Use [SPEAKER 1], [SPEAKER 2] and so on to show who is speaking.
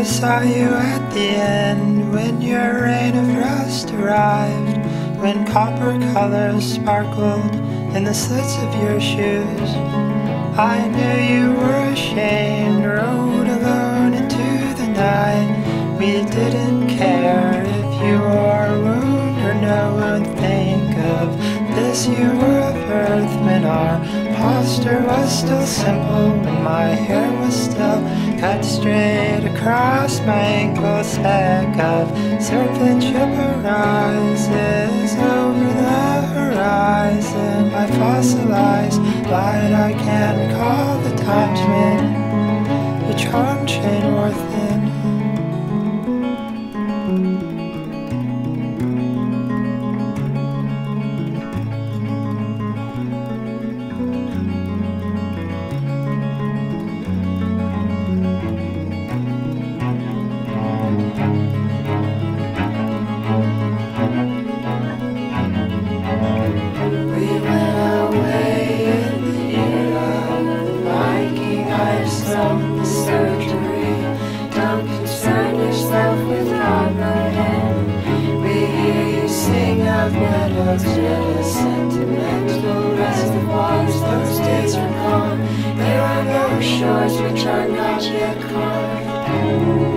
[SPEAKER 1] I saw you at the end when your reign of rust arrived. When copper colors sparkled in the slits of your shoes. I knew you were ashamed, rode alone into the night. We didn't care if you were a wound or no one think of this. You were of earth when our posture was still simple, when my hair was still cut straight across my ankle. Speck of serpent ship arises over the horizon. I fossilize, light, I can't recall the times when some surgery. Don't concern yourself with comprehend. We hear you sing of meadows, jealous, sentimental reservoirs. Those days are gone. There are no shores which are not yet carved.